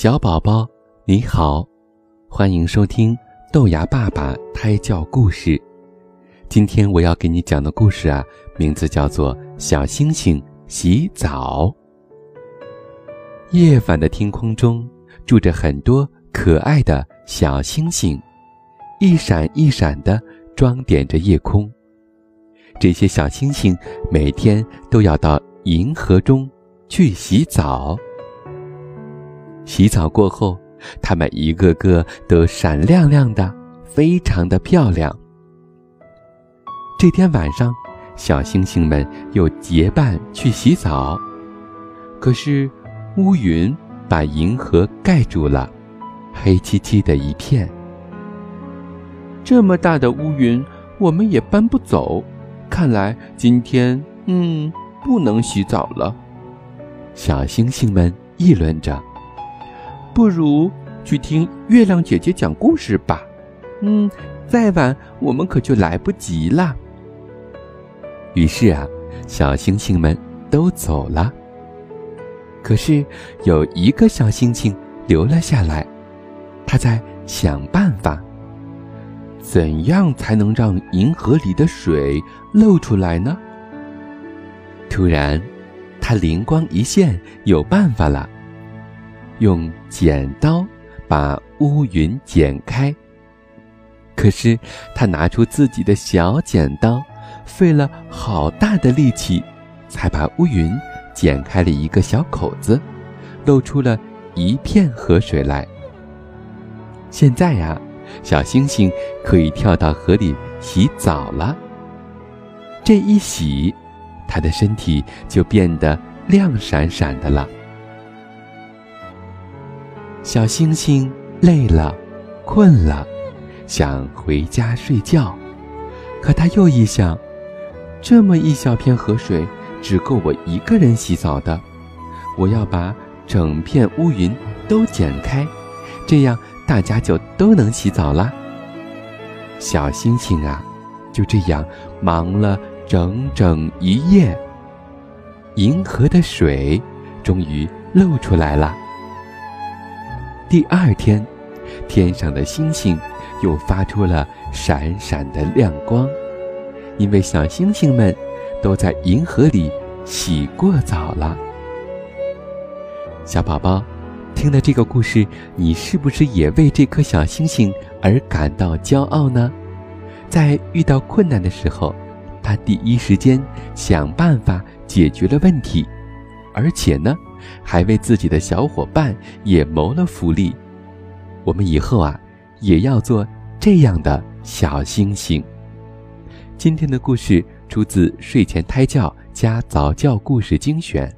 小宝宝，你好，欢迎收听豆芽爸爸胎教故事。今天我要给你讲的故事啊，名字叫做《小星星洗澡》。夜晚的天空中住着很多可爱的小星星，一闪一闪的装点着夜空。这些小星星每天都要到银河中去洗澡。洗澡过后，它们一个个都闪亮亮的，非常的漂亮。这天晚上，小星星们又结伴去洗澡，可是乌云把银河盖住了，黑漆漆的一片。这么大的乌云，我们也搬不走。看来今天，嗯，不能洗澡了。小星星们议论着：“不如去听月亮姐姐讲故事吧。”嗯，再晚我们可就来不及了。于是啊，小星星们都走了。可是有一个小星星留了下来，他在想办法。怎样才能让银河里的水露出来呢？突然，他灵光一现，有办法了。用剪刀把乌云剪开。可是他拿出自己的小剪刀，费了好大的力气，才把乌云剪开了一个小口子，露出了一片河水来。现在呀。小星星可以跳到河里洗澡了。这一洗，它的身体就变得亮闪闪的了。小星星累了，困了，想回家睡觉。可他又一想，这么一小片河水，只够我一个人洗澡的。我要把整片乌云都剪开，这样。大家就都能洗澡啦。小星星啊，就这样忙了整整一夜。银河的水终于露出来了。第二天，天上的星星又发出了闪闪的亮光，因为小星星们都在银河里洗过澡了。小宝宝。听了这个故事，你是不是也为这颗小星星而感到骄傲呢？在遇到困难的时候，他第一时间想办法解决了问题，而且呢，还为自己的小伙伴也谋了福利。我们以后啊，也要做这样的小星星。今天的故事出自睡前胎教加早教故事精选。